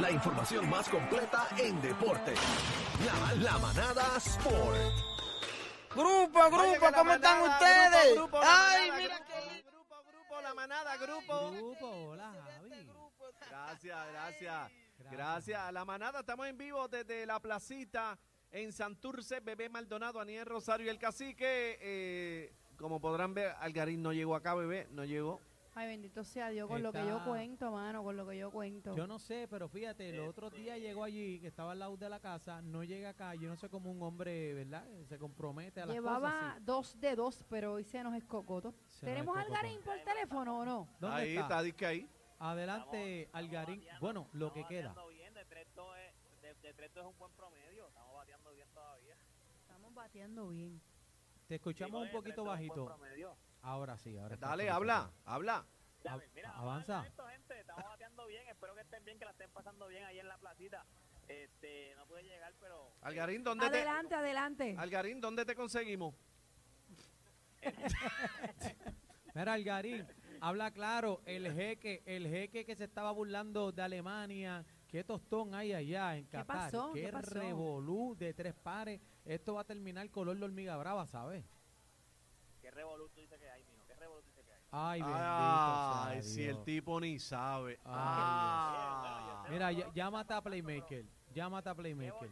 La información más completa en deporte. La, la manada Sport. Grupo, grupo, que ¿cómo están ustedes? Grupo, grupo, Ay, manada, mira grupo, qué Grupo, grupo, la manada, grupo. Grupo, hola Javi. Gracias, gracias. Gracias. La manada, estamos en vivo desde la placita en Santurce, Bebé Maldonado, Aniel Rosario y el cacique. Eh, como podrán ver, Algarín no llegó acá, bebé, no llegó. Ay, bendito sea Dios, con lo que yo Está- cuento, mano, con lo que yo cuento. Yo no sé, pero fíjate, los otros días llegó allí, que estaba al lado de la casa, no llega acá, yo no sé cómo un hombre, ¿verdad? Se compromete a las Llevaba cosas. sí. dos de dos, pero hoy se nos escocotó. Se nos ¿Tenemos al. Garín por teléfono o no? ¿Dónde ahí está? está, disque ahí. Adelante, Algarín. Bueno, lo que queda. bien, de Tresto es, de, de Tresto es un buen promedio, estamos bateando bien todavía. Estamos bateando bien. Te escuchamos un poquito bajito. Ahora sí, ahora Dale, habla, habla. Mira, avanza. esto, gente, estamos bateando bien, espero que estén bien, que la estén pasando bien ahí en la placita. Este, no pude llegar, pero Algarín, ¿dónde Adelante, adelante. te Algarín, ¿dónde te conseguimos? Mira, Algarín, habla claro, el jeque, el jeque que se estaba burlando de Alemania, qué tostón hay allá en Qatar, pasó? qué, ¿Qué pasó? revolú de tres pares, esto va a terminar color de hormiga brava, ¿sabes? Qué revoluto dice que hay, mijo, qué revoluto dice que hay. Ay, bendito Ay, sea si Dios. el tipo ni sabe. Ay, Ah. Mira, ll- llámate a Playmaker, llámate a ¿Qué Playmaker.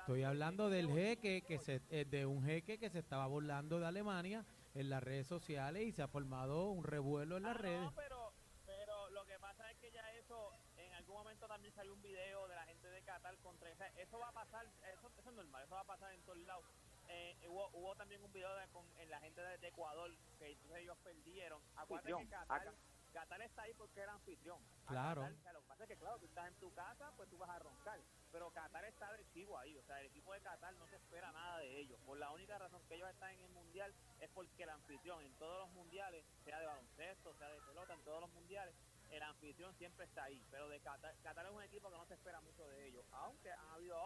Estoy hablando ¿Qué del jeque que se, eh, de un jeque que se estaba burlando de Alemania en las redes sociales y se ha formado un revuelo en las Ah, redes. No, pero, pero lo que pasa es que ya eso, en algún momento también salió un video de la gente de Qatar contra esa, eso va a pasar, eso, eso es normal, eso va a pasar en todos lados. Eh, hubo, hubo también un video de, con en la gente de, de Ecuador que entonces ellos perdieron. Acuérdate que Qatar, Qatar está ahí porque era anfitrión. Claro. Qatar, o sea, lo que pasa es que, claro, tú estás en tu casa, pues tú vas a roncar. Pero Qatar está agresivo ahí. O sea, el equipo de Qatar no se espera nada de ellos. Por la única razón que ellos están en el mundial es porque el anfitrión en todos los mundiales, sea de baloncesto, sea de pelota, en todos los mundiales, el anfitrión siempre está ahí. Pero de Qatar, Qatar es un equipo que no se espera mucho de ellos. Aunque han habido.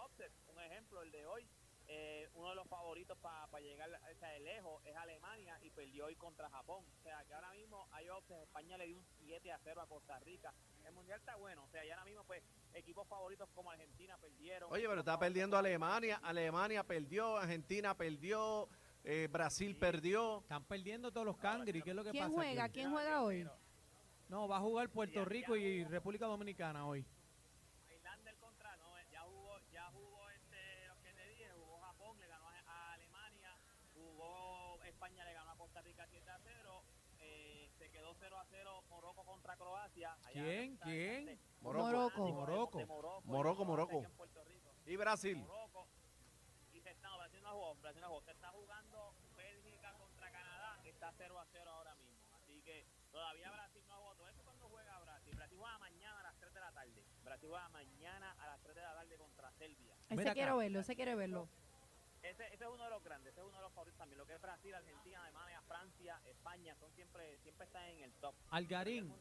Un ejemplo, el de hoy. Eh, uno de los favoritos para llegar o sea, de lejos es Alemania y perdió hoy contra Japón. O sea, que ahora mismo hay upsets. España le dio un 7 a 0 a Costa Rica. El mundial está bueno. O sea, ya ahora mismo, pues, equipos favoritos como Argentina perdieron. Oye, pero está perdiendo Alemania, Alemania perdió, Argentina perdió, eh, Brasil perdió. Están perdiendo todos los cangri, ¿qué es lo que ¿Quién pasa? juega? aquí? ¿Quién juega hoy? No, va a jugar Puerto Rico y República Dominicana hoy. Irlanda el contra, no, eh, ya jugó, ya jugó este, lo que te dije, jugó Japón, le ganó a, a Alemania, jugó España, le ganó a Costa Rica 7 a 0, eh, se quedó 0 a 0 Morocco contra Croacia. allá ¿Quién? ¿Quién? Morocco. Morocco. Morocco, Morocco, y Morocco. aquí en Puerto Rico. Y Brasil. Morocco. Y se está, no, Brasil no jugó, Brasil no jugó. Se está jugando Bélgica contra Canadá, está 0 a 0 ahora mismo. Así que todavía Brasil no jugó. Todo eso cuando juega Brasil. Brasil juega mañana a las 3 de la tarde. Brasil juega mañana a las 3 de la tarde contra Serbia. Ese quiero verlo, ese quiere verlo. Ese, ese es uno de los grandes, ese es uno de los favoritos también. Lo que es Brasil, Argentina, Alemania, Francia, España, son siempre, siempre están en el top. Algarín,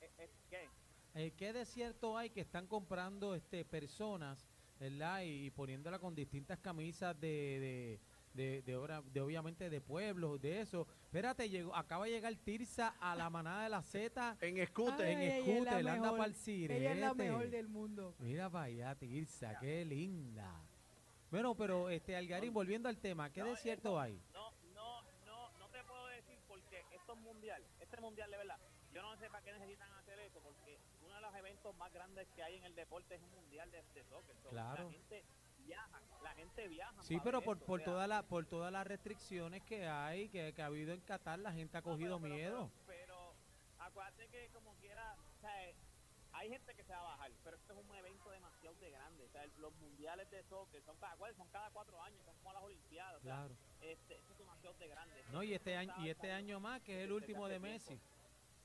es- ¿qué? eh, ¿qué desierto hay que están comprando este personas, verdad? Y, poniéndola con distintas camisas de, de, de, de obra- de obviamente de pueblos, de eso. Espérate, llegó, acaba de llegar Tirsa a la manada de la Z En escute. Ay, en scooter, anda mejor. para el Ella es la mejor del mundo. Mira para allá, Tirsa, qué linda. Bueno, pero este Algarín, volviendo al tema, ¿qué No, desierto eso- hay? No, no, no, no te puedo decir porque esto es mundial, este mundial de verdad. Yo no sé para qué necesitan hacer esto, porque uno de los eventos más grandes que hay en el deporte es un mundial de, de soccer. So, Claro. La gente viaja, la gente viaja. Sí, pero por, esto, por, o sea, toda la, por todas las restricciones que hay, que, que ha habido en Qatar, la gente ha cogido pero- miedo. Pero, pero acuérdate que como quiera, o sea, eh, hay gente que se va a bajar, pero esto es un evento de grande. O sea, el- los mundiales de soccer son cada, ¿cuál? son cada cuatro años, son como las Olimpiadas. o sea, Claro. este, esto es demasiado de grande. No, y este año, y este año más, que es el último de Messi.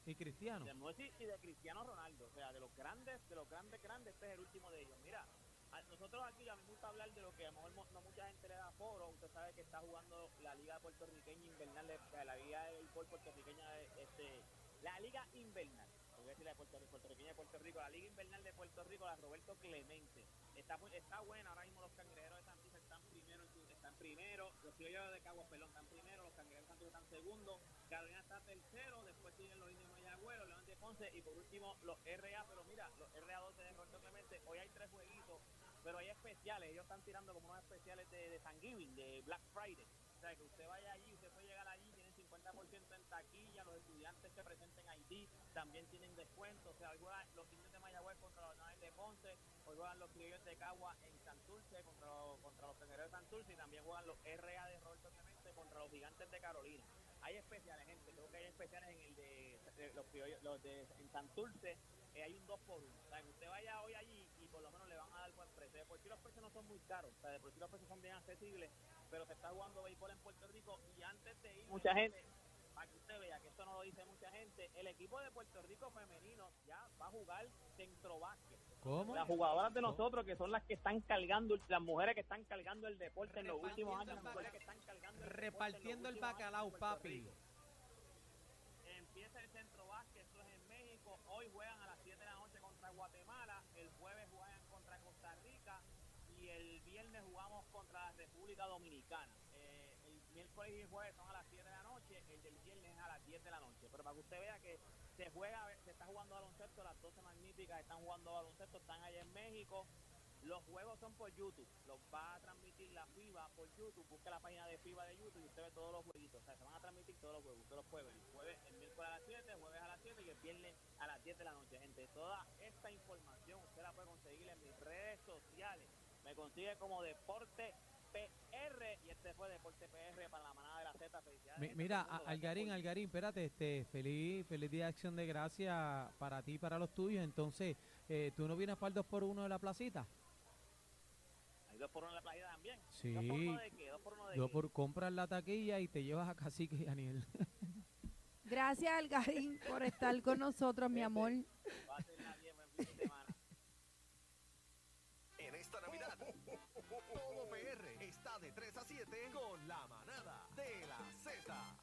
Y Cristiano. de Messi y de Cristiano Ronaldo. O sea, de los grandes, de los grandes, grandes, este es el último de ellos. Mira, a- nosotros aquí a mí me gusta hablar de lo que a lo mejor no mucha gente le da foro. Usted sabe que está jugando la Liga Puertorriqueña Invernal, de- la Liga de Béisbol Puertorriqueña, de- este, la Liga Invernal. Voy a decir la de Puerto, Puertorriqueña de Puerto Rico, la Liga Invernal de Puerto Rico, la Roberto Clemente. Está, está buena, ahora mismo los cangrejeros de Santurce están primero, están primero, los criollos de Caguas, perdón, están primero, los cangrejeros de Santurce están segundo, Carolina está tercero, después siguen los indios de Mayagüez, los Leones de Ponce y por último los RA, pero mira, los RA12 de Roberto Clemente, hoy hay tres jueguitos, pero hay especiales, ellos están tirando como unos especiales de, de Thanksgiving, de Black Friday. O sea, que usted vaya allí, usted puede llegar allí, tienen 50% en taquilla, los estudiantes que presenten ID también tienen descuento. O sea, los indios de Mayagüez contra los Naves de Ponce, hoy juegan los criollos de Cagua en Santurce contra, los- contra los Cangrejeros de Santurce y también juegan los RA de Roberto Clemente contra los Gigantes de Carolina. Hay especiales, gente, creo que hay especiales en el de, de los criollos, los de en Santurce, eh, hay un 2 por 1 O sea, que usted vaya hoy allí y por lo menos le van a dar buen precio. De por sí los precios no son muy caros, o sea, de por sí los precios son bien accesibles, pero se está jugando béisbol en Puerto Rico y antes de ir mucha gente para que usted vea que esto no lo dice mucha gente el equipo de Puerto Rico femenino ya va a jugar centro básquet ¿Cómo? las jugadoras de nosotros que son las que están cargando las mujeres que están cargando el deporte en los últimos años las mujeres que están cargando el Repartiendo el bacalao, papi. Rico. Empieza el centro básquet, esto es en México. Hoy juegan a las 7 de la noche contra Guatemala. El jueves juegan contra Costa Rica. Y el viernes jugamos contra la República Dominicana. Eh, el miércoles y el jueves son a las 7 de la noche. El del viernes es a las 10 de la noche. Pero para que usted vea que se juega, está jugando baloncesto. Las 12 magníficas están jugando baloncesto. Están allá en México. Los juegos son por YouTube. Los va a transmitir la FIBA por YouTube. Busca la página de FIBA de YouTube y usted ve todos los jueguitos. O sea, se van a transmitir todos los juegos. Usted los puede ver. El jueves, el miércoles a las 7, jueves a las 7 y el viernes a las 10 de la noche. Gente, toda esta información usted la puede conseguir en mis redes sociales. Me consigue como Deporte PR y este fue Deporte PR para la manada Felicidades. Mira, Algarín, Algarín, espérate, este, feliz, feliz día de acción de gracia para ti y para los tuyos. Entonces, eh, ¿tú no vienes para el 2 por 1 de la placita? Hay dos por uno en la playa también. Sí. ¿Dos por uno de qué? ¿Dos por uno de qué? por compras la taquilla y te llevas a Cacique y Daniel. Gracias, Algarín, por estar con nosotros, mi amor. Pásenla bien, buen fin de semana. En esta Navidad, todo PR está de 3 a 7 con la manada de la Z.